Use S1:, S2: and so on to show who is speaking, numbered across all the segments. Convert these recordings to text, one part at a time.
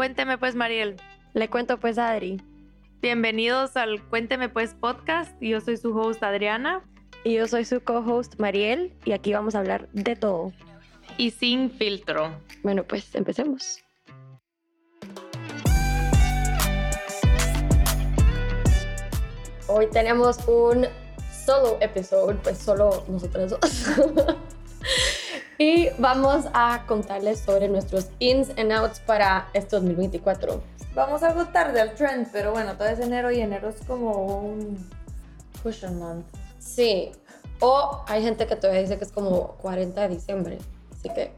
S1: Cuénteme pues, Mariel.
S2: Le cuento pues a Adri.
S1: Bienvenidos al Cuénteme pues podcast. Yo soy su host Adriana.
S2: Y yo soy su co-host Mariel y aquí vamos a hablar de todo.
S1: Y sin filtro.
S2: Bueno, pues empecemos. Hoy tenemos un solo episodio, pues solo nosotros dos. y vamos a contarles sobre nuestros ins and outs para este 2024.
S3: Vamos algo tarde al trend, pero bueno, todo es enero y enero es como un cushion month.
S2: Sí, o hay gente que todavía dice que es como 40 de diciembre, así que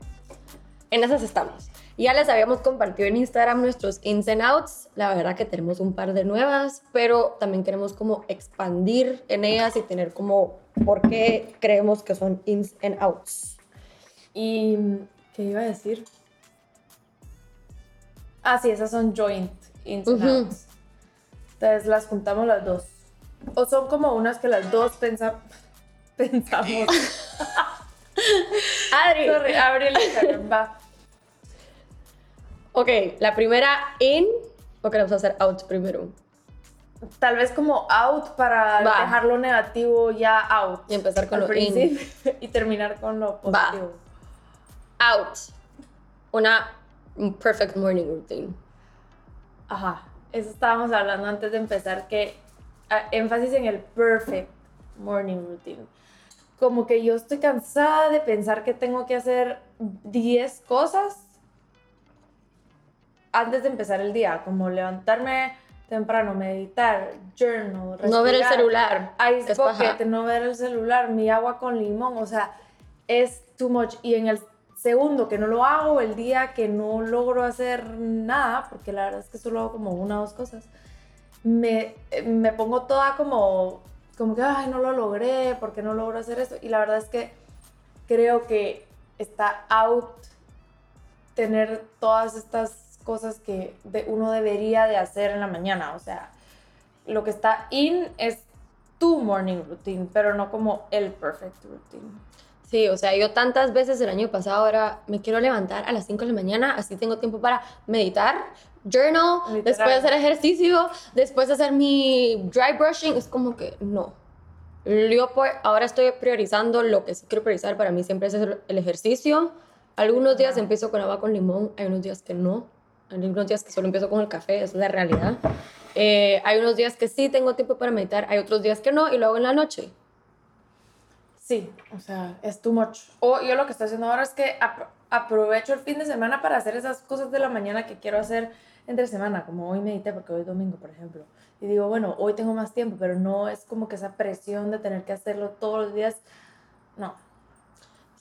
S2: en esas estamos. Ya les habíamos compartido en Instagram nuestros ins and outs. La verdad que tenemos un par de nuevas, pero también queremos como expandir en ellas y tener como por qué creemos que son ins and outs.
S3: Y, ¿qué iba a decir? Ah, sí, esas son joint ins and. Entonces las juntamos las dos. O son como unas que las dos pensa- pensamos.
S2: Adri.
S3: Sorry, abre el Instagram, va.
S2: Ok, la primera in o queremos hacer out primero.
S3: Tal vez como out para
S2: Va.
S3: dejar lo negativo ya out.
S2: Y empezar con lo in.
S3: y terminar con lo positivo.
S2: Out. Una un perfect morning routine.
S3: Ajá, eso estábamos hablando antes de empezar, que ah, énfasis en el perfect morning routine. Como que yo estoy cansada de pensar que tengo que hacer 10 cosas antes de empezar el día, como levantarme temprano, meditar, journal,
S2: No ver el
S3: respirar,
S2: celular.
S3: Ice bucket, no ver el celular, mi agua con limón, o sea, es too much. Y en el segundo que no lo hago, el día que no logro hacer nada, porque la verdad es que solo hago como una o dos cosas, me, me pongo toda como, como que, ay, no lo logré, porque no logro hacer esto. Y la verdad es que creo que está out tener todas estas cosas que uno debería de hacer en la mañana. O sea, lo que está in es tu morning routine, pero no como el perfect routine.
S2: Sí, o sea, yo tantas veces el año pasado ahora me quiero levantar a las 5 de la mañana, así tengo tiempo para meditar, journal,
S3: Literal.
S2: después hacer ejercicio, después hacer mi dry brushing, es como que no. Yo por- ahora estoy priorizando lo que sí quiero priorizar para mí siempre es el ejercicio. Algunos días empiezo con agua con limón, hay unos días que no, hay unos días que solo empiezo con el café, esa es la realidad. Eh, hay unos días que sí tengo tiempo para meditar, hay otros días que no y lo hago en la noche.
S3: Sí, o sea, es too much. O yo lo que estoy haciendo ahora es que apro- aprovecho el fin de semana para hacer esas cosas de la mañana que quiero hacer entre semana, como hoy medité porque hoy es domingo, por ejemplo. Y digo, bueno, hoy tengo más tiempo, pero no es como que esa presión de tener que hacerlo todos los días. No.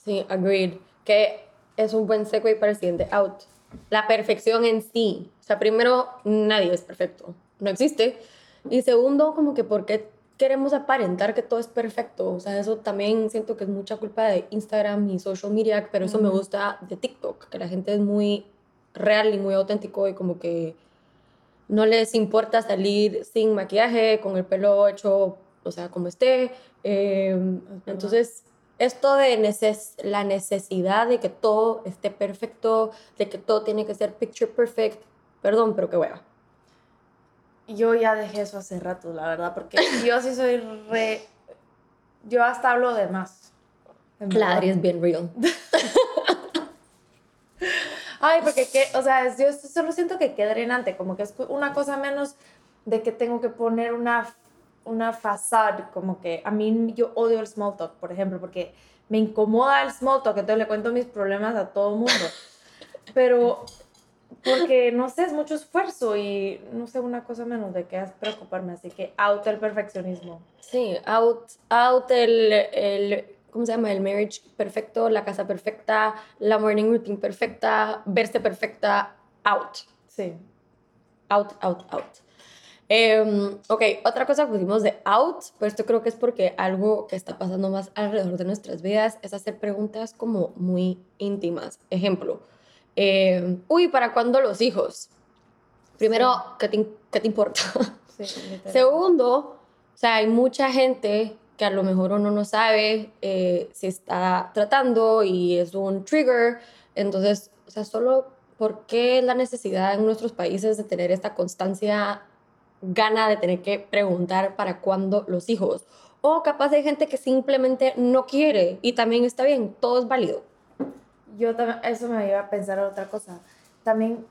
S2: Sí, agreed. Que es un buen segue para el siguiente out. La perfección en sí. O sea, primero, nadie es perfecto. No existe. Y segundo, como que por qué queremos aparentar que todo es perfecto. O sea, eso también siento que es mucha culpa de Instagram y social media, pero eso me gusta de TikTok, que la gente es muy real y muy auténtico y como que no les importa salir sin maquillaje, con el pelo hecho, o sea, como esté. Eh, entonces, esto de neces la necesidad de que todo esté perfecto, de que todo tiene que ser picture perfect, perdón, pero qué hueva.
S3: Yo ya dejé eso hace rato, la verdad, porque yo sí soy re... Yo hasta hablo de más.
S2: Adri es bien real.
S3: Ay, porque, qué, o sea, es- yo solo siento que qué drenante, como que es una cosa menos de que tengo que poner una, una facade, como que a mí yo odio el small talk, por ejemplo, porque me incomoda el small talk, entonces le cuento mis problemas a todo el mundo. Pero, porque, no sé, es mucho esfuerzo y no sé, una cosa menos de es preocuparme, así que out el perfeccionismo.
S2: Sí, out, out el, el, ¿cómo se llama? El marriage perfecto, la casa perfecta, la morning routine perfecta, verse perfecta, out.
S3: Sí.
S2: Out, out, out. Em, ok, otra cosa que pusimos de out, pero esto creo que es porque algo que está pasando más alrededor de nuestras vidas es hacer preguntas como muy íntimas. Ejemplo, em, uy, ¿para cuándo los hijos? Primero, ¿qué, te, in- qué te importa?
S3: Sí.
S2: Segundo, o sea, hay mucha gente que a lo mejor uno no sabe eh, si está tratando y es un trigger. Entonces, o sea, solo ¿por qué la necesidad en nuestros países de tener esta constancia gana de tener que preguntar para cuándo los hijos? O capaz hay gente que simplemente no quiere y también está bien, todo es válido.
S3: Yo también, eso me iba a pensar otra cosa. También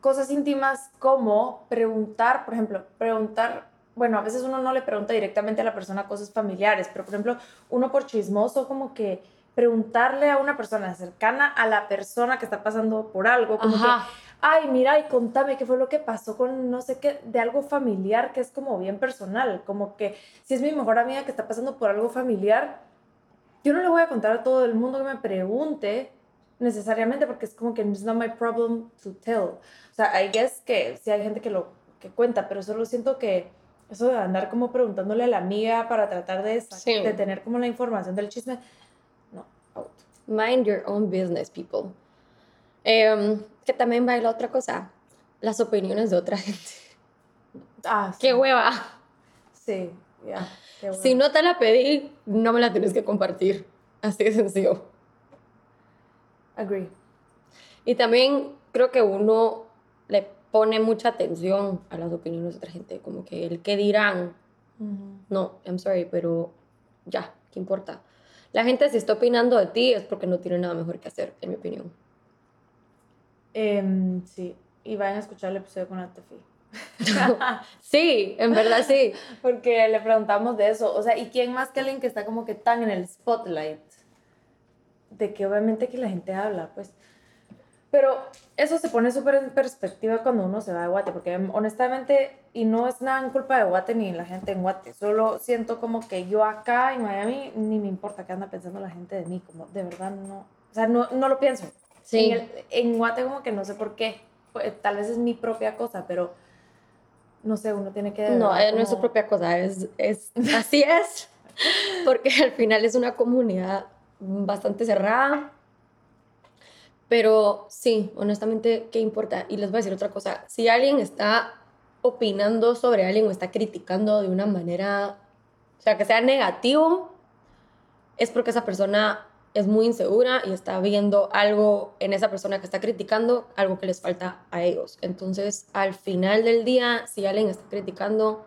S3: cosas íntimas como preguntar, por ejemplo, preguntar, bueno, a veces uno no le pregunta directamente a la persona cosas familiares, pero por ejemplo, uno por chismoso como que preguntarle a una persona cercana a la persona que está pasando por algo, como que, ay, mira, y contame qué fue lo que pasó con no sé qué, de algo familiar que es como bien personal, como que si es mi mejor amiga que está pasando por algo familiar, yo no le voy a contar a todo el mundo que me pregunte necesariamente porque es como que it's not my problem to tell. O sea, I guess que sí hay gente que lo que cuenta, pero solo siento que eso de andar como preguntándole a la amiga para tratar de, de tener como la información del chisme,
S2: Mind your own business, people. Em, que también va la otra cosa, las opiniones de otra gente.
S3: Ah,
S2: ¡Qué hueva!
S3: Sí, ya.
S2: Si no te la pedí, no me la tienes que compartir. Así de sencillo.
S3: Agree.
S2: Y también creo que uno le pone mucha atención a las opiniones de otra gente, como que el que dirán. No, I'm sorry, pero ya, ¿qué importa? La gente si está opinando de ti es porque no tiene nada mejor que hacer, en mi opinión.
S3: Em, sí, y vayan a escuchar el episodio con la Tefi.
S2: sí, en verdad sí.
S3: Porque le preguntamos de eso. O sea, ¿y quién más que alguien que está como que tan en el spotlight? De que obviamente que la gente habla, pues. Pero eso se pone súper en perspectiva cuando uno se va de Guate, porque honestamente, y no es nada en culpa de Guate ni la gente en Guate, solo siento como que yo acá en Miami ni me importa qué anda pensando la gente de mí, como de verdad no, o sea, no, no lo pienso.
S2: Sí.
S3: En, en Guate como que no sé por qué, pues, tal vez es mi propia cosa, pero no sé, uno tiene que...
S2: No, no es su propia cosa, es, es así es, porque al final es una comunidad bastante cerrada pero sí, honestamente, ¿qué importa? Y les voy a decir otra cosa. Si alguien está opinando sobre alguien o está criticando de una manera, o sea, que sea negativo, es porque esa persona es muy insegura y está viendo algo en esa persona que está criticando, algo que les falta a ellos. Entonces, al final del día, si alguien está criticando,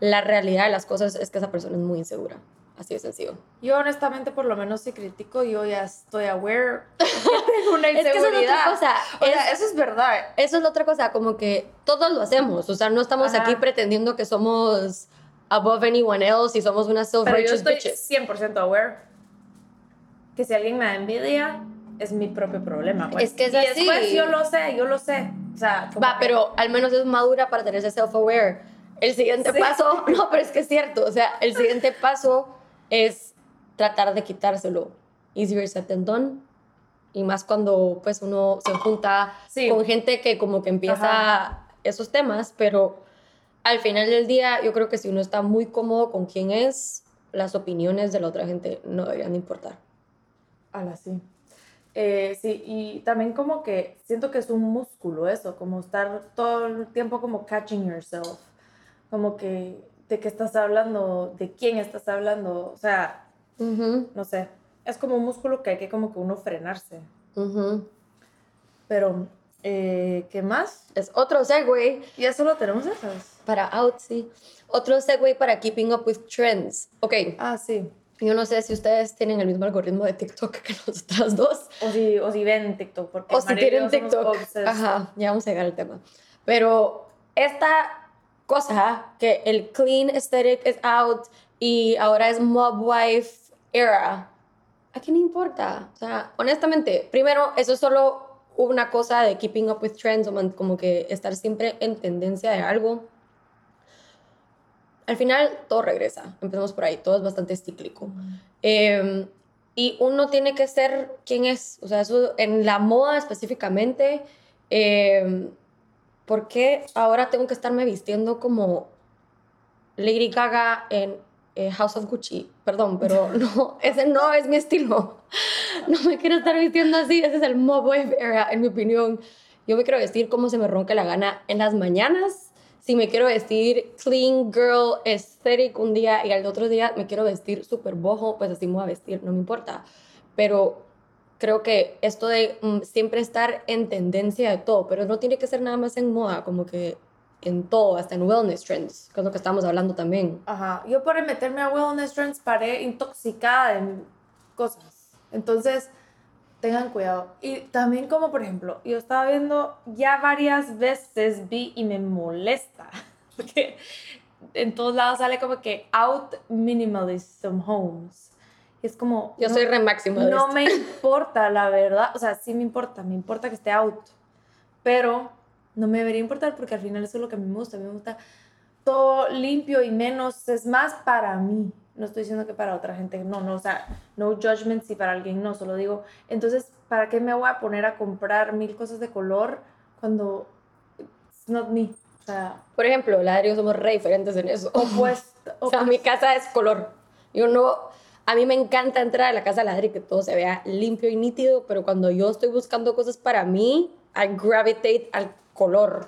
S2: la realidad de las cosas es que esa persona es muy insegura. Así de sencillo.
S3: Yo honestamente, por lo menos si critico, yo ya estoy aware que tengo una inseguridad. es que eso es otra cosa. O sea, eso es verdad.
S2: Eso es la otra cosa, como que todos lo hacemos. O sea, no estamos aquí pretendiendo que somos above anyone else y somos una self
S3: Pero yo estoy 100% aware que si alguien me da envidia, es mi propio problema. Pues.
S2: Es que es
S3: y
S2: así.
S3: después yo lo sé, yo lo sé. O sea,
S2: Va, pero al menos es madura para tener ese self-aware. El siguiente paso, no, pero es que es cierto. O sea, el siguiente paso es tratar de quitárselo. Easier said than done. Y más cuando pues uno se junta con gente que como que empieza esos temas, pero al final del día yo creo que si uno está muy cómodo con quién es, las opiniones de la otra gente no deberían importar.
S3: Ala, sí. Eh, sí, y también como que siento que es un músculo eso, como estar todo el tiempo como catching yourself, como que de qué estás hablando, de quién estás hablando, o sea, no sé, es como un músculo que hay que como que uno frenarse. Pero, eh, ¿qué más?
S2: Es otro segue.
S3: Ya solo tenemos esas.
S2: Para out, sí. Otro segue para keeping up with trends. Ok.
S3: Ah, sí.
S2: Yo no sé si ustedes tienen el mismo algoritmo de TikTok que nosotras dos.
S3: O si, o si ven TikTok. Porque
S2: o si tienen TikTok. Ajá, ya vamos a llegar al tema. Pero esta cosa que el clean aesthetic is out y ahora es mob wife era. ¿A quién importa? O sea, honestamente, primero, eso es solo una cosa de keeping up with trends, o como que estar siempre en tendencia de algo. Al final, todo regresa. Empezamos por ahí, todo es bastante cíclico. Em, y uno tiene que ser quien es. O sea, eso en la moda específicamente. Eh, ¿por qué ahora tengo que estarme vistiendo como Lady Gaga en eh, House of Gucci? Perdón, pero no, ese no es mi estilo. No me quiero estar vistiendo así, ese es el mob wave era, en mi opinión. Yo me quiero vestir como se me ronque la gana en las mañanas. Si me quiero vestir clean girl aesthetic un día y al otro día me quiero vestir súper bojo, pues así me voy a vestir, no me importa. Pero creo que esto de mm, siempre estar en tendencia de todo, pero no tiene que ser nada más en moda, como que en todo, hasta en wellness trends, que es lo que estamos hablando también.
S3: Ajá, yo por meterme a wellness trends paré intoxicada en cosas. Entonces, tengan cuidado. Y también como por ejemplo, yo estaba viendo ya varias veces vi y me molesta, porque en todos lados sale como que out minimalism homes. Y es como...
S2: Yo soy re máximo de
S3: No
S2: esto.
S3: me importa, la verdad. O sea, sí me importa, me importa que esté out. Pero no me debería importar porque al final eso es lo que me gusta. A mí me gusta todo limpio y menos, es más para mí. No estoy diciendo que para otra gente, no, no, o sea, no judgment si para alguien no, solo digo, entonces, ¿para qué me voy a poner a comprar mil cosas de color cuando it's not me? O sea,
S2: Por ejemplo, la Adri y yo somos re diferentes en eso.
S3: opuesto.
S2: O sea, mi casa es color. Yo no, a mí me encanta entrar a la casa de la Adri que todo se vea limpio y nítido, pero cuando yo estoy buscando cosas para mí, I gravitate al color.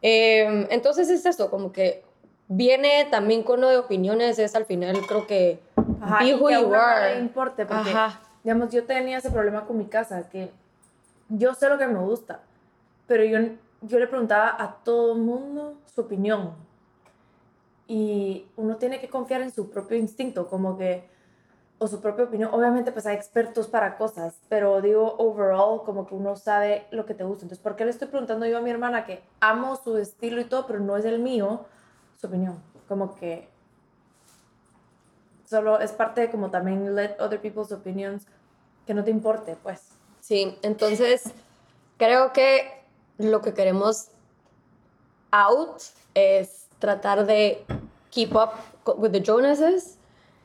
S2: Eh, entonces es eso, como que viene también con lo de opiniones, es al final creo que
S3: Ajá,
S2: be who
S3: que
S2: you
S3: no
S2: are.
S3: le importe, porque,
S2: Ajá.
S3: digamos, yo tenía ese problema con mi casa, que yo sé lo que me gusta, pero yo, yo le preguntaba a todo el mundo su opinión. Y uno tiene que confiar en su propio instinto, como que, o su propia opinión. Obviamente, pues hay expertos para cosas, pero digo, overall, como que uno sabe lo que te gusta. Entonces, ¿por qué le estoy preguntando yo a mi hermana que amo su estilo y todo, pero no es el mío, su opinión? Como que solo es parte de como también let other people's opinions que no te importe, pues.
S2: Sí, entonces creo que lo que queremos out es tratar de keep up with the Jonases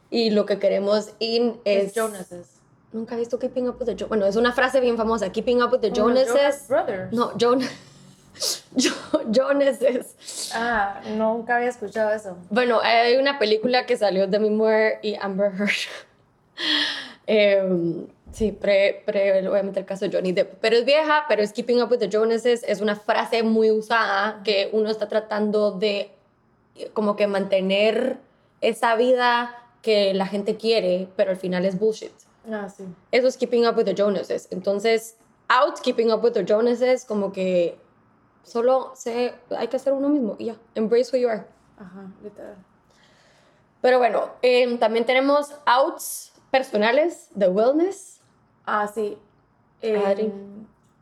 S2: y lo que queremos in es...
S3: Jonases.
S2: Nunca he visto Keeping Up with the Jonases. Bueno, es una frase bien famosa. Keeping Up with the
S3: los Jonas
S2: Jonases.
S3: Brothers.
S2: No, Jonas. Jonases.
S3: Ah, nunca había escuchado eso.
S2: Bueno, hay una película que salió de Demi Moore y Amber Heard. Em, sí, pre, pre, obviamente el caso de Johnny Depp. Pero es vieja, pero es Keeping Up with the Jonases. Es una frase muy usada que uno está tratando de como que mantener esa vida que la gente quiere, pero al final es bullshit.
S3: Ah, sí.
S2: Eso es Keeping Up with the Jonases. Entonces, out Keeping Up with the Jonases, como que solo se, hay que ser uno mismo y ya. Embrace who you are.
S3: Ajá, literal.
S2: Pero bueno, em, también tenemos outs personales de wellness.
S3: Ah, sí. Eh,
S2: Adri.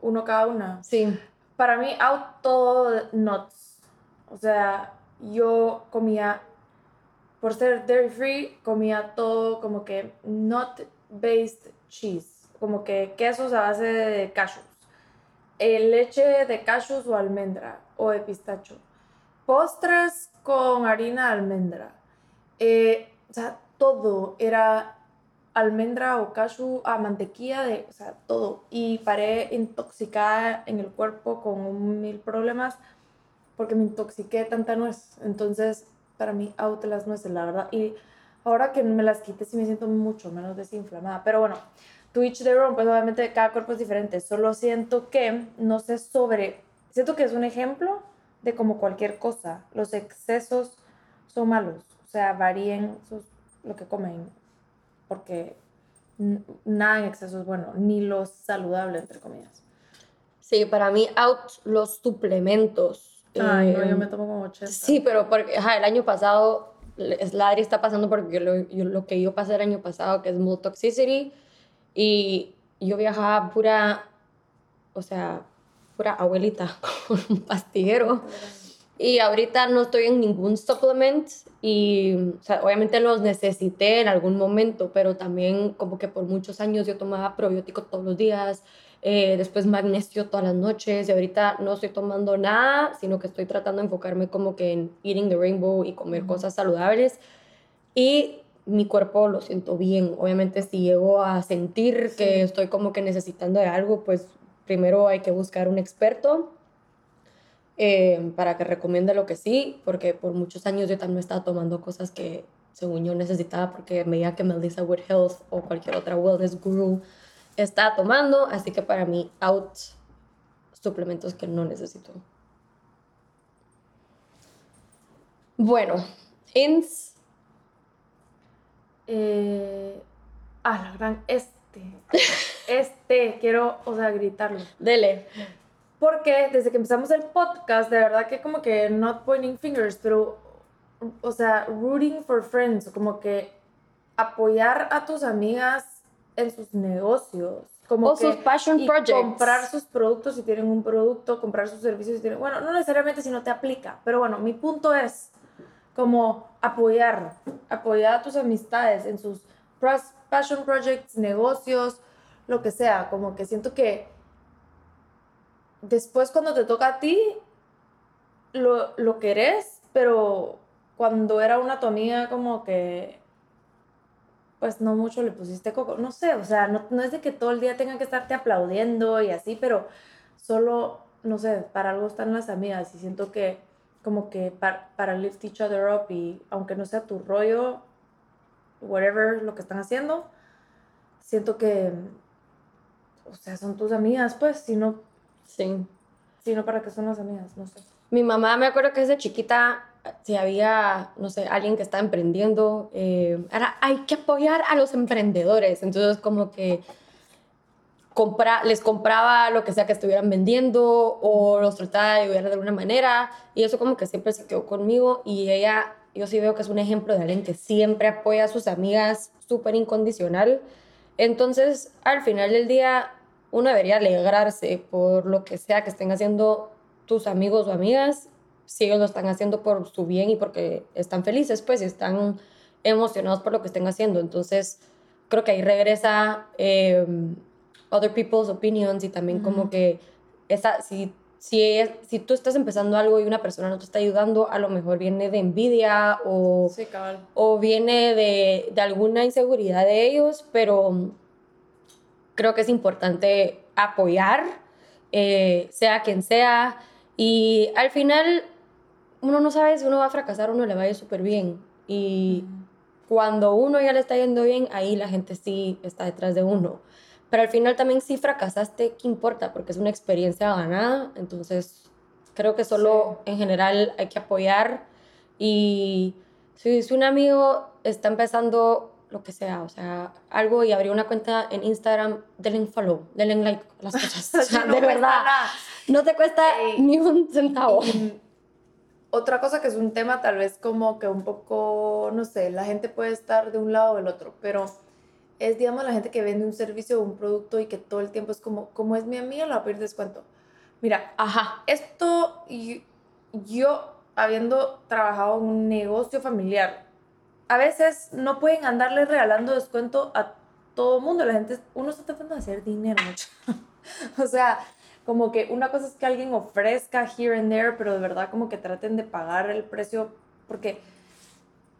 S3: uno cada una.
S2: Sí.
S3: Para mí, out todo nuts. O sea, yo comía, por ser dairy free, comía todo como que nut-based cheese. Como que quesos a base de cashews. Leche de cashews o almendra o de pistacho. Postres con harina de almendra. Eh, o sea, todo era almendra o cashew a mantequilla de, o sea, todo. Y paré intoxicada en el cuerpo con mil problemas porque me intoxiqué de tanta nuez. Entonces, para mí, out las nueces, la verdad. Y ahora que me las quité, sí me siento mucho menos desinflamada. Pero bueno, to each their own, pues obviamente cada cuerpo es diferente. Solo siento que, no sé sobre, siento que es un ejemplo de como cualquier cosa. Los excesos son malos. O sea, varíen sus, lo que comen. Porque nada en exceso es bueno, ni lo saludable, entre comillas.
S2: Sí, para mí, out los suplementos.
S3: Ay, no, yo
S2: Em,
S3: me tomo como 80.
S2: Sí, pero porque el año pasado, es- la Adri está pasando porque lo, yo- lo que yo pasé el año pasado, que es mold toxicity, y yo viajaba pura, o sea, pura abuelita con un pastillero. Y ahorita no estoy en ningún supplement y, o sea, obviamente los necesité en algún momento, pero también como que por muchos años yo tomaba probiótico todos los días, eh, después magnesio todas las noches y ahorita no estoy tomando nada, sino que estoy tratando de enfocarme como que en eating the rainbow y comer cosas saludables y mi cuerpo lo siento bien. Obviamente si llego a sentir
S3: Sí.
S2: que estoy como que necesitando de algo, pues primero hay que buscar un experto eh, para que recomiende lo que sí, porque por muchos años yo también estaba tomando cosas que según yo necesitaba porque veía que Melissa Wood Health o cualquier otra wellness guru estaba tomando, así que para mí out suplementos que no necesito. Bueno, ins,
S3: Eh, ah, la gran este. este, quiero, o sea, gritarlo.
S2: Dele.
S3: Porque desde que empezamos el podcast, de verdad que como que not pointing fingers, pero, o sea, rooting for friends, como que apoyar a tus amigas en sus negocios. Como
S2: O
S3: que,
S2: sus passion
S3: y
S2: projects.
S3: comprar sus productos si tienen un producto, comprar sus servicios si tienen... Bueno, no necesariamente si no te aplica, pero bueno, mi punto es como apoyar, apoyar a tus amistades en sus passion projects, negocios, lo que sea, como que siento que después cuando te toca a ti, lo, lo querés, pero cuando era una tu amiga como que pues no mucho le pusiste coco, no sé, o sea, no, no es de que todo el día tengan que estarte aplaudiendo y así, pero solo, no sé, para algo están las amigas y siento que como que para, para lift each other up y aunque no sea tu rollo, whatever lo que están haciendo, siento que, o sea, son tus amigas, pues, si no,
S2: Sí.
S3: si no, ¿para qué son las amigas? No sé.
S2: Mi mamá me acuerdo que desde chiquita, si había, no sé, alguien que está emprendiendo, eh, era, hay que apoyar a los emprendedores. Entonces, como que compra, les compraba lo que sea que estuvieran vendiendo o los trataba de ayudar de alguna manera. Y eso como que siempre se quedó conmigo. Y ella, yo sí veo que es un ejemplo de alguien que siempre apoya a sus amigas súper incondicional. Entonces, al final del día, uno debería alegrarse por lo que sea que estén haciendo tus amigos o amigas, si ellos lo están haciendo por su bien y porque están felices, pues, y están emocionados por lo que estén haciendo. Entonces, creo que ahí regresa eh, other people's opinions y también como
S3: Ujú.
S2: que esa, si, si, ella- si tú estás empezando algo y una persona no te está ayudando, a lo mejor viene de envidia o
S3: Sí,
S2: o viene de, de alguna inseguridad de ellos, pero mm, creo que es importante apoyar, eh, sea quien sea, y al final uno no sabe si uno va a fracasar o no le va a ir súper bien. Y cuando uno ya le está yendo bien, ahí la gente sí está detrás de uno. Pero al final también si fracasaste, ¿qué importa? Porque es una experiencia ganada, entonces creo que solo en general hay que apoyar y si, si un amigo está empezando lo que sea, o sea, algo y abrió una cuenta en Instagram, denle un follow, denle like a las cosas. O sea,
S3: No
S2: de verdad,
S3: nada.
S2: no te cuesta
S3: Ey.
S2: ni un centavo.
S3: Otra cosa que es un tema tal vez como que un poco, no sé, la gente puede estar de un lado o del otro, pero es, digamos, la gente que vende un servicio o un producto y que todo el tiempo es como, como es mi amiga, le va a pedir descuento. Mira,
S2: Ajá.
S3: esto y- yo, habiendo trabajado en un negocio familiar, a veces no pueden andarle regalando descuento a todo el mundo. La gente, uno está tratando de hacer dinero mucho. o sea, como que una cosa es que alguien ofrezca here and there, pero de verdad como que traten de pagar el precio, porque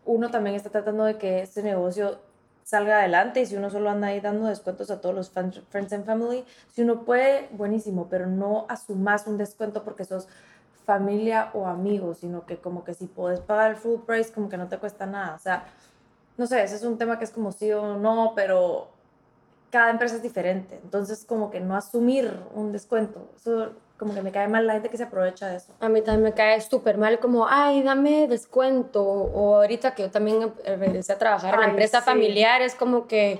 S3: uno también está tratando de que este negocio salga adelante y si uno solo anda ahí dando descuentos a todos los friends and family, si uno puede, buenísimo, pero no asumas un descuento porque sos familia o amigos, sino que como que si puedes pagar el full price, como que no te cuesta nada. O sea, no sé, ese es un tema que es como sí o no, pero cada empresa es diferente. Entonces, como que no asumir un descuento. Como que me cae mal la gente que se aprovecha de eso.
S2: A mí también me cae súper mal como, ay, dame descuento. O ahorita que yo también regresé a trabajar en la empresa
S3: sí.
S2: familiar, es como que,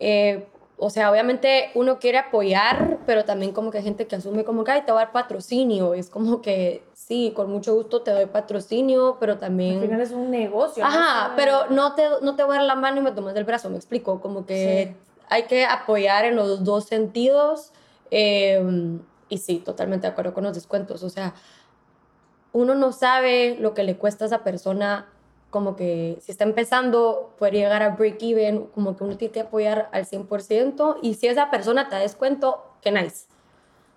S2: eh, o sea, obviamente uno quiere apoyar, pero también como que hay gente que asume como que, ay, te voy a dar patrocinio. Y es como que, sí, con mucho gusto te doy patrocinio, pero también...
S3: Al final es un negocio. no
S2: Ajá,
S3: una-
S2: pero no te, no te voy a dar la mano y me tomas del brazo, me explico, como que
S3: Sí.
S2: hay que apoyar en los dos sentidos eh, y sí, totalmente de acuerdo con los descuentos, o sea, uno no sabe lo que le cuesta a esa persona, como que si está empezando, puede llegar a break even, como que uno tiene que apoyar al 100% y si esa persona te da descuento, qué nice,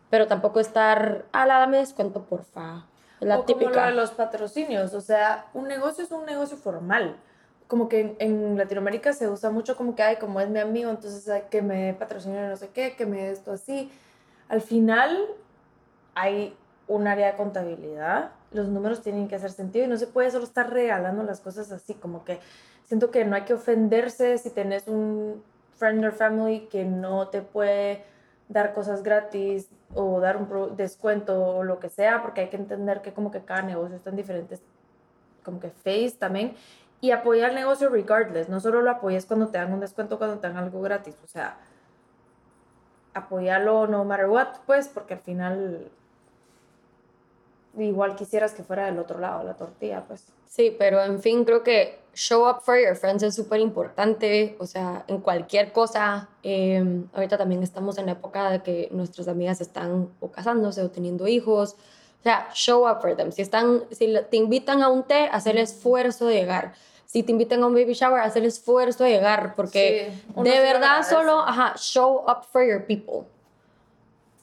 S2: pero tampoco estar, ah, la dame descuento, porfa. La
S3: o como lo
S2: típica.
S3: de los patrocinios, o sea, un negocio es un negocio formal. Como que en, en Latinoamérica se usa mucho como que, ay, como es mi amigo, entonces que me de no sé qué, que me dé esto así. Al final hay un área de contabilidad, los números tienen que hacer sentido y no se puede solo estar regalando las cosas así, como que siento que no hay que ofenderse si tenés un friend or family que no te puede dar cosas gratis o dar un descuento o lo que sea, porque hay que entender que como que cada negocio está en diferentes, como que phase también, y apoyar el negocio regardless, no solo lo apoyes cuando te dan un descuento, cuando te dan algo gratis, o sea, apoyarlo no matter what, pues, porque al final igual quisieras que fuera del otro lado la tortilla, pues.
S2: Sí, pero en fin, creo que show up for your friends es súper importante, o sea, en cualquier cosa. Eh, ahorita también estamos en la época de que nuestras amigas están o casándose o teniendo hijos. O sea, show up for them. Si, están, si te invitan a un té, haz el esfuerzo de llegar. Si te invitan a un baby shower, haz el esfuerzo de llegar, porque
S3: Sí,
S2: de verdad solo, ajá, show up for your people.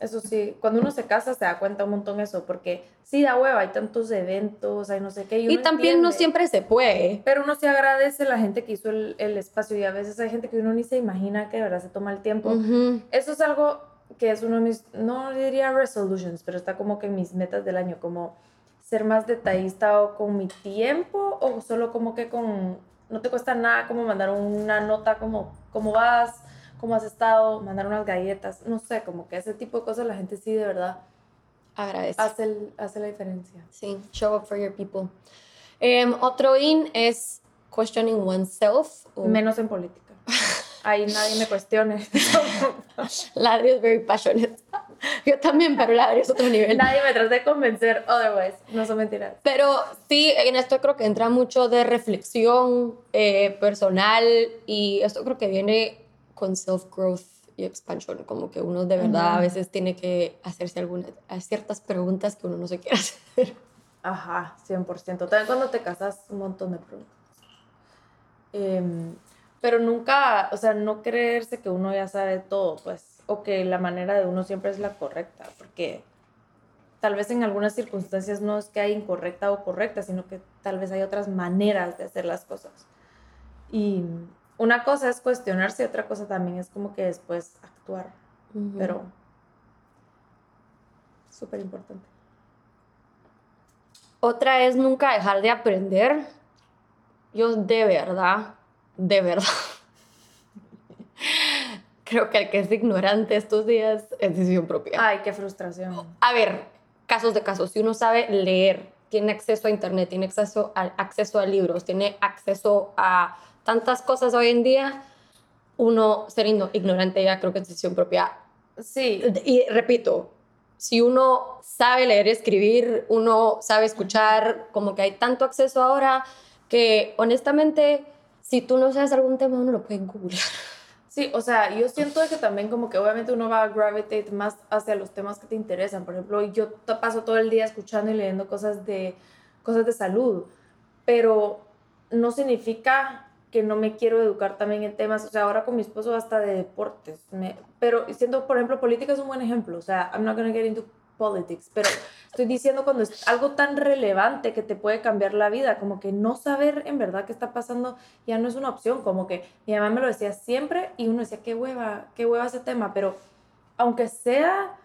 S3: Eso sí, cuando uno se casa se da cuenta un montón eso, porque sí da hueva, hay tantos eventos, hay no sé qué.
S2: Y,
S3: uno
S2: también no
S3: entiende.
S2: siempre se puede.
S3: Pero uno sí agradece a la gente que hizo el, el espacio y a veces hay gente que uno ni se imagina que de verdad se toma el tiempo.
S2: Ujú.
S3: Eso es algo que es uno de mis, no diría resolutions, pero está como que en mis metas del año, como ser más detallista o con mi tiempo o solo como que con, no te cuesta nada como mandar una nota como, cómo vas, cómo has estado, mandar unas galletas, no sé, como que ese tipo de cosas la gente sí de verdad
S2: Agradece.
S3: hace, el- hace la diferencia.
S2: Sí, show up for your people. Em, otro in es questioning oneself. o-
S3: Menos en política. Ahí nadie me cuestione.
S2: Ladri es very passionate. Yo también, pero Ladri es otro nivel.
S3: nadie me trata de convencer, otherwise, no son mentiras.
S2: Pero sí, en esto creo que entra mucho de reflexión eh, personal y esto creo que viene con self-growth y expansion, como que uno de verdad a veces tiene que hacerse algunas, ciertas preguntas que uno no se quiere hacer.
S3: Ajá, 100%. También cuando te casas, un montón de preguntas. Em, pero nunca, o sea, no creerse que uno ya sabe todo, pues, o que la manera de uno siempre es la correcta, porque tal vez en algunas circunstancias no es que hay incorrecta o correcta, sino que tal vez hay otras maneras de hacer las cosas. Y una cosa es cuestionarse otra cosa también es como que después actuar, pero súper importante.
S2: Otra es nunca dejar de aprender. Yo de verdad, de verdad, creo que el que es ignorante estos días es decisión propia.
S3: Ay, qué frustración.
S2: A ver, casos de casos. Si uno sabe leer, tiene acceso a internet, tiene acceso a, acceso a libros, tiene acceso a tantas cosas hoy en día, uno ser igno- ignorante ya creo que es decisión propia.
S3: Sí,
S2: Y repito, si uno sabe leer y escribir, uno sabe escuchar, como que hay tanto acceso ahora que honestamente, si tú no sabes algún tema, uno lo puede googlear.
S3: Sí, o sea, yo siento que también como que obviamente uno va a gravitate más hacia los temas que te interesan. Por ejemplo, yo paso todo el día escuchando y leyendo cosas de, cosas de salud, pero no significa que no me quiero educar también en temas, o sea, ahora con mi esposo hasta de deportes, me- pero siendo, por ejemplo, política es un buen ejemplo, o sea, I'm not gonna get into politics, pero estoy diciendo cuando es algo tan relevante que te puede cambiar la vida, como que no saber en verdad qué está pasando ya no es una opción, como que mi mamá me lo decía siempre y uno decía, qué hueva, qué hueva ese tema, pero aunque sea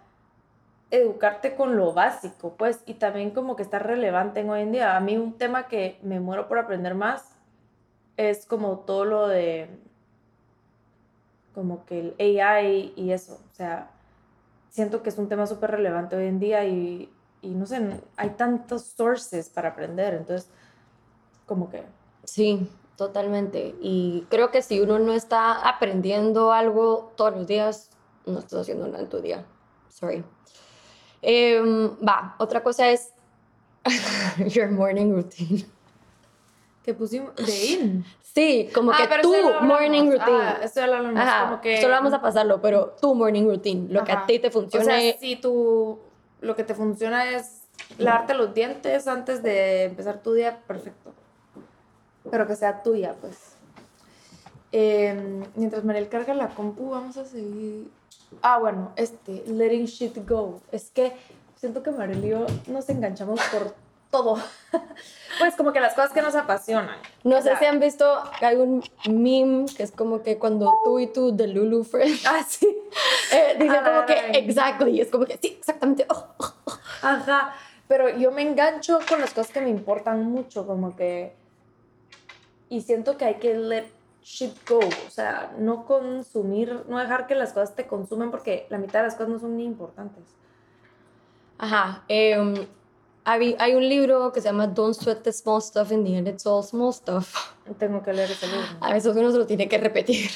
S3: educarte con lo básico, pues, y también como que está relevante en hoy en día. A mí un tema que me muero por aprender más es como todo lo de como que el AI y eso, o sea, siento que es un tema súper relevante hoy en día y, y no sé, hay tantos sources para aprender, entonces, como que
S2: Sí, totalmente. Y creo que si uno no está aprendiendo algo todos los días, no estás haciendo nada en tu día. Sorry. Em, va, otra cosa es your morning routine.
S3: Que pusimos de in.
S2: Sí, como que
S3: Ah, pero
S2: tu morning routine.
S3: Ah, eso ya lo hablamos,
S2: Ajá,
S3: como que...
S2: solo vamos a pasarlo, pero tu morning routine, lo que a ti te
S3: O
S2: funcione.
S3: sea, si tú, lo que te funciona es lavarte los dientes antes de empezar tu día, perfecto. Pero que sea tuya, pues. Eh, mientras Mariel carga la compu, vamos a seguir. Ah, bueno, este, letting shit go. Es que siento que Mariel y yo nos enganchamos por todo. pues como que las cosas que nos apasionan.
S2: no
S3: O
S2: sé
S3: sea,
S2: si han visto, un meme que es como que cuando tú y tú, de Lulu Friend,
S3: Ah, sí.
S2: eh, dice
S3: Ah,
S2: como que, exactly, es como que, sí, exactamente. oh, oh.
S3: Ajá, pero yo me engancho con las cosas que me importan mucho, como que... Y siento que hay que let shit go, o sea, no consumir, no dejar que las cosas te consumen porque la mitad de las cosas no son ni importantes.
S2: Ajá. em, hay, hay un libro que se llama Don't Sweat the Small Stuff, in the end it's all small stuff.
S3: Tengo que leer ese libro.
S2: A veces uno se lo tiene que repetir.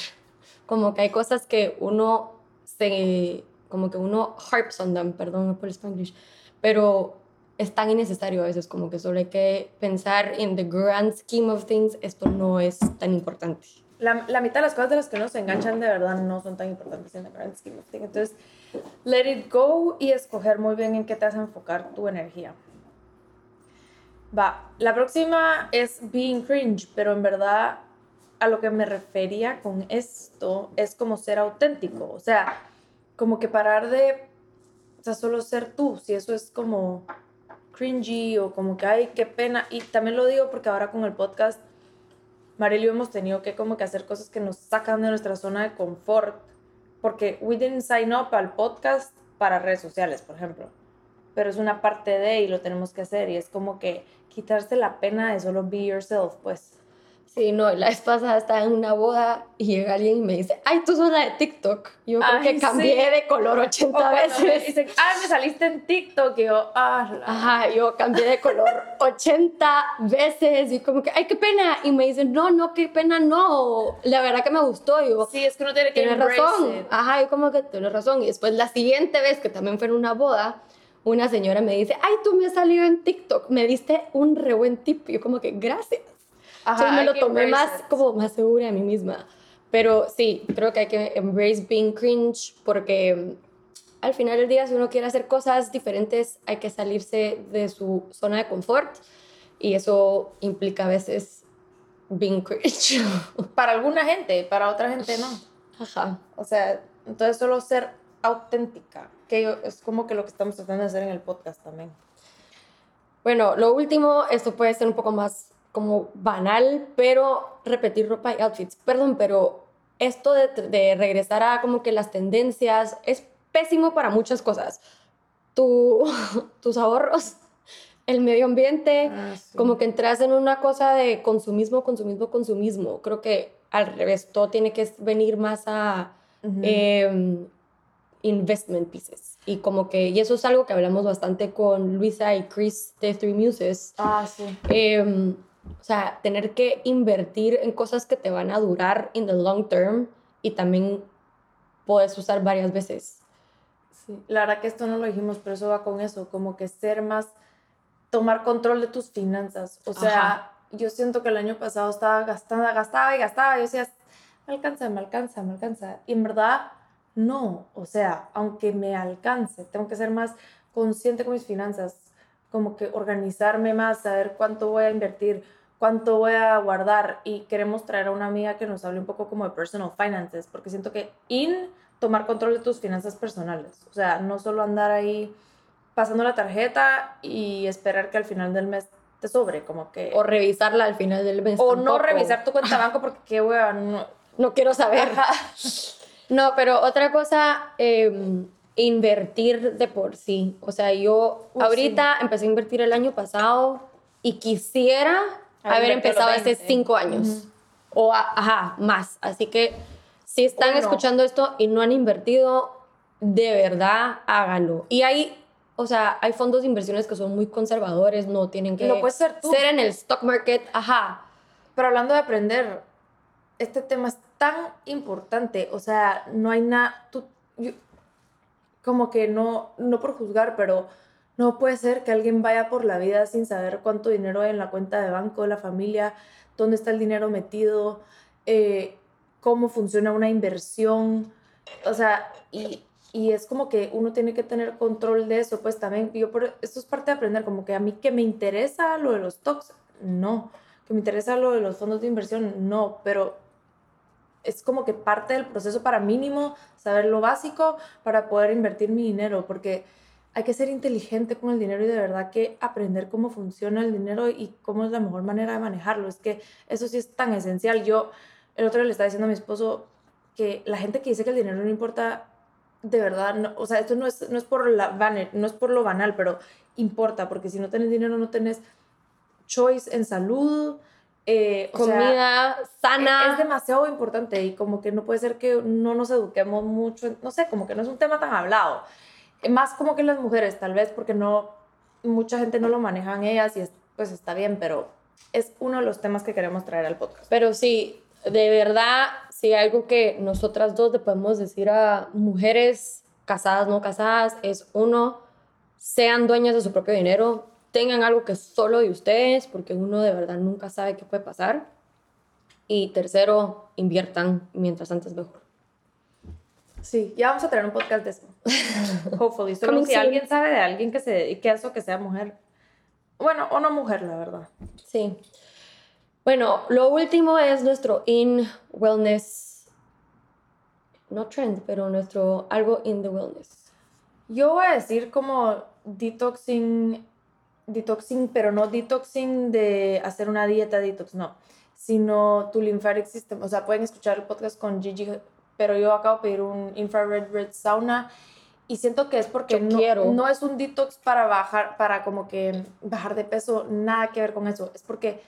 S2: Como que hay cosas que uno se, como que uno harps on them, perdón por el spanglish, pero es tan innecesario a veces, como que solo hay que pensar en the grand scheme of things, esto no es tan importante.
S3: La, la mitad de las cosas de las que uno se enganchan de verdad no son tan importantes en the grand scheme of things. Entonces, let it go y escoger muy bien en qué te vas a enfocar tu energía. Va, la próxima es being cringe, pero en verdad a lo que me refería con esto es como ser auténtico, o sea, como que parar de, o sea, solo ser tú, si eso es como cringy o como que, ay, qué pena. Y también lo digo porque ahora con el podcast, Mariel y yo hemos tenido que como que hacer cosas que nos sacan de nuestra zona de confort, porque we didn't sign up al podcast para redes sociales, por ejemplo, pero es una parte de y lo tenemos que hacer y es como que quitarse la pena de solo be yourself, pues.
S2: Sí, no, la vez pasada estaba en una boda y llega alguien y me dice, ay, tú sos la de TikTok. Yo creo
S3: Ay,
S2: que cambié
S3: sí.
S2: de color 80
S3: O cuando me
S2: veces.
S3: dicen, ah, me saliste en TikTok y yo, ah, la-
S2: Ajá, yo cambié de color 80 veces y como que, ay, qué pena. Y me dicen, no, no, qué pena, no. La verdad que me gustó. Y yo,
S3: Sí, es que uno tiene que
S2: tienes razón.
S3: it.
S2: Ajá, yo como que tienes razón. Y después la siguiente vez, que también fue en una boda, una señora me dice, ay, tú me has salido en TikTok, me diste un re buen tip. Yo como que, gracias.
S3: Ajá,
S2: Entonces me lo tomé más,
S3: it.
S2: como más segura de mí misma. Pero sí, creo que hay que embrace being cringe porque mm, al final del día, si uno quiere hacer cosas diferentes, hay que salirse de su zona de confort y eso implica a veces being cringe.
S3: Para alguna gente, para otra gente no.
S2: Ajá.
S3: O sea, entonces solo ser auténtica, que es como que lo que estamos tratando de hacer en el podcast también.
S2: Bueno, lo último, esto puede ser un poco más como banal, pero repetir ropa y outfits. Perdón, pero esto de, de regresar a como que las tendencias es pésimo para muchas cosas. Tu, tus ahorros, el medio ambiente, como que entras en una cosa de consumismo, consumismo, consumismo. Creo que al revés, todo tiene que venir más a investment pieces. Y como que, y eso es algo que hablamos bastante con Luisa y Chris de Three Muses.
S3: ah, sí.
S2: Em, o sea, tener que invertir en cosas que te van a durar in the long term y también puedes usar varias veces.
S3: Sí, la verdad que esto no lo dijimos, pero eso va con eso, como que ser más, tomar control de tus finanzas. O sea,
S2: Ajá.
S3: yo siento que el año pasado estaba gastando, gastaba y gastaba, y yo decía, me alcanza, me alcanza, me alcanza. Y en verdad, no. O sea, aunque me alcance, tengo que ser más consciente con mis finanzas, como que organizarme más, saber cuánto voy a invertir, cuánto voy a guardar. Y queremos traer a una amiga que nos hable un poco como de personal finances, porque siento que in tomar control de tus finanzas personales. O sea, no solo andar ahí pasando la tarjeta y esperar que al final del mes te sobre, como que...
S2: O revisarla al final del mes.
S3: o no revisar tu cuenta banco porque qué hueva, no.
S2: No quiero saber. No, pero otra cosa, em, invertir de por sí. O sea, yo
S3: Uy,
S2: ahorita empecé a invertir el año pasado y quisiera
S3: Haber
S2: empezado hace
S3: 20.
S2: cinco años. O, a- ajá, más. Así que si están
S3: Uno.
S2: escuchando esto y no han invertido, de verdad, háganlo. Y hay, o sea, hay fondos de inversiones que son muy conservadores, no tienen que
S3: ser tú.
S2: ser en el stock market, ajá.
S3: Pero hablando de aprender, este tema es tan importante, o sea, no hay nada, como que no, no por juzgar, pero no puede ser que alguien vaya por la vida sin saber cuánto dinero hay en la cuenta de banco de la familia, dónde está el dinero metido, eh, cómo funciona una inversión, o sea, y, y es como que uno tiene que tener control de eso, pues también, yo por, esto es parte de aprender, como que a mí que me interesa lo de los stocks, no, que me interesa lo de los fondos de inversión, no, pero es como que parte del proceso para mínimo saber lo básico para poder invertir mi dinero, porque hay que ser inteligente con el dinero y de verdad que aprender cómo funciona el dinero y cómo es la mejor manera de manejarlo. Es que eso sí es tan esencial. Yo el otro día le estaba diciendo a mi esposo que la gente que dice que el dinero no importa, de verdad, no, o sea, esto no es, no es por la no es por lo banal, pero importa, porque si no tenés dinero no tenés choice en salud, eh, sea,
S2: Comida sana.
S3: es demasiado importante y como que no puede ser que no nos eduquemos mucho, no sé, como que no es un tema tan hablado. Eh, Más como que las mujeres, tal vez porque no, mucha gente no lo manejan ellas y es- pues está bien, pero es uno de los temas que queremos traer al podcast.
S2: Pero sí, de verdad, si algo que nosotras dos le podemos decir a mujeres casadas, no casadas, es uno, sean dueñas de su propio dinero, tengan algo que es solo de ustedes, porque uno de verdad nunca sabe qué puede pasar. Y tercero, inviertan mientras antes mejor.
S3: Sí, ya vamos a tener un podcast de eso. Hopefully. Solo si alguien sabe de alguien que se dedique a eso, que sea mujer. Bueno, o no mujer, la verdad.
S2: Sí. Bueno, lo último es nuestro in wellness, no trend, pero nuestro algo in the wellness.
S3: Yo voy a decir como detoxing, detoxing, pero no detoxing de hacer una dieta detox, no, sino tu lymphatic system. O sea, pueden escuchar el podcast con Gigi, pero yo acabo de pedir un infrared red sauna y siento que es porque no,
S2: quiero.
S3: no es un detox para bajar, para como que bajar de peso, nada que ver con eso. Es porque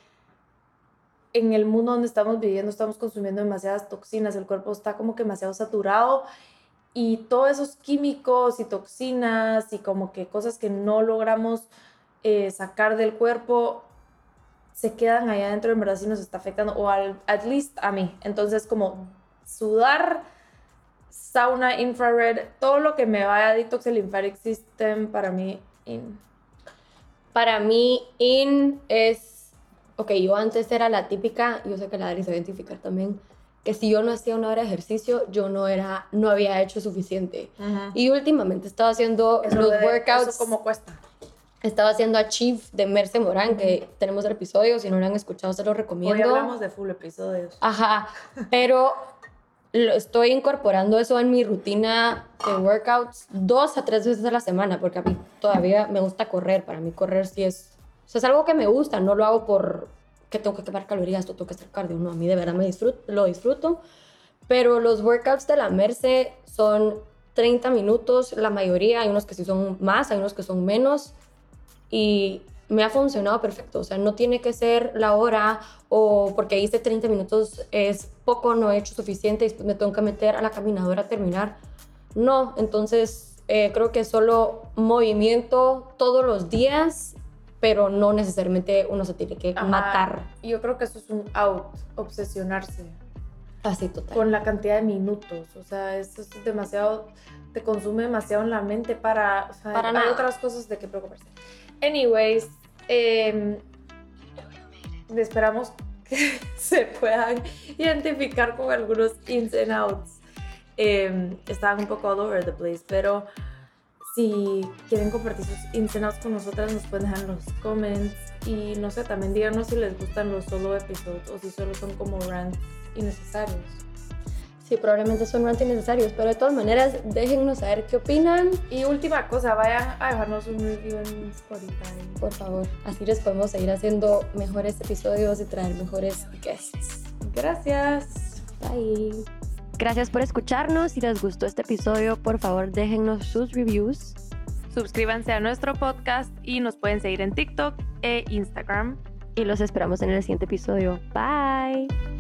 S3: en el mundo donde estamos viviendo estamos consumiendo demasiadas toxinas, el cuerpo está como que demasiado saturado y todos esos químicos y toxinas y como que cosas que no logramos eh, sacar del cuerpo se quedan allá adentro en verdad sí nos está afectando o al at least a mí entonces como sudar sauna infrared todo lo que me vaya a detox el lymphatic system para mí in.
S2: Para mí, in es. Ok, yo antes era la típica, yo sé que la Dari se va a identificar también, que si yo no hacía una hora de ejercicio, yo no era, no había hecho suficiente. Y últimamente he estado haciendo
S3: Eso
S2: los
S3: de-
S2: workouts.
S3: eso como cuesta
S2: Estaba haciendo Achieve de Merce Morán, que tenemos el episodio, si no lo han escuchado, se lo
S3: hoy
S2: recomiendo.
S3: hablamos de full episodios
S2: Ajá, pero lo estoy incorporando eso en mi rutina de workouts dos a tres veces a la semana, porque a mí todavía me gusta correr. Para mí correr sí es, o sea, es algo que me gusta, no lo hago por que tengo que quemar calorías, tengo que hacer cardio, no, a mí de verdad me disfruto, lo disfruto. Pero los workouts de la Merce son 30 minutos, la mayoría, hay unos que sí son más, hay unos que son menos, y me ha funcionado perfecto. O sea, no tiene que ser la hora o porque hice 30 minutos es poco, no he hecho suficiente y después me tengo que meter a la caminadora a terminar. No, entonces eh, creo que solo movimiento todos los días, pero no necesariamente uno se tiene que
S3: Ajá.
S2: matar.
S3: Yo creo que eso es un out obsesionarse
S2: Así total.
S3: con la cantidad de minutos. O sea, eso es demasiado, te consume demasiado en la mente para, o sea,
S2: Para
S3: hay
S2: nada.
S3: otras cosas de que preocuparse. Anyways, eh, esperamos que se puedan identificar con algunos ins and outs. Eh, estaban un poco all over the place, pero si quieren compartir sus ins and outs con nosotras, nos pueden dejar en los comments. Y no sé, también díganos si les gustan los solo episodios o si solo son como rants innecesarios.
S2: Sí, probablemente son rant innecesarios, pero de todas maneras, déjennos saber qué opinan,
S3: Y última cosa, vayan a dejarnos un review en Spotify.
S2: por favor. Así les podemos seguir haciendo mejores episodios y traer mejores guests.
S3: Gracias.
S2: Bye.
S1: Gracias por escucharnos. Si les gustó este episodio, por favor déjennos sus reviews. Suscríbanse a nuestro podcast y nos pueden seguir en TikTok e Instagram.
S2: Y los esperamos en el siguiente episodio. Bye.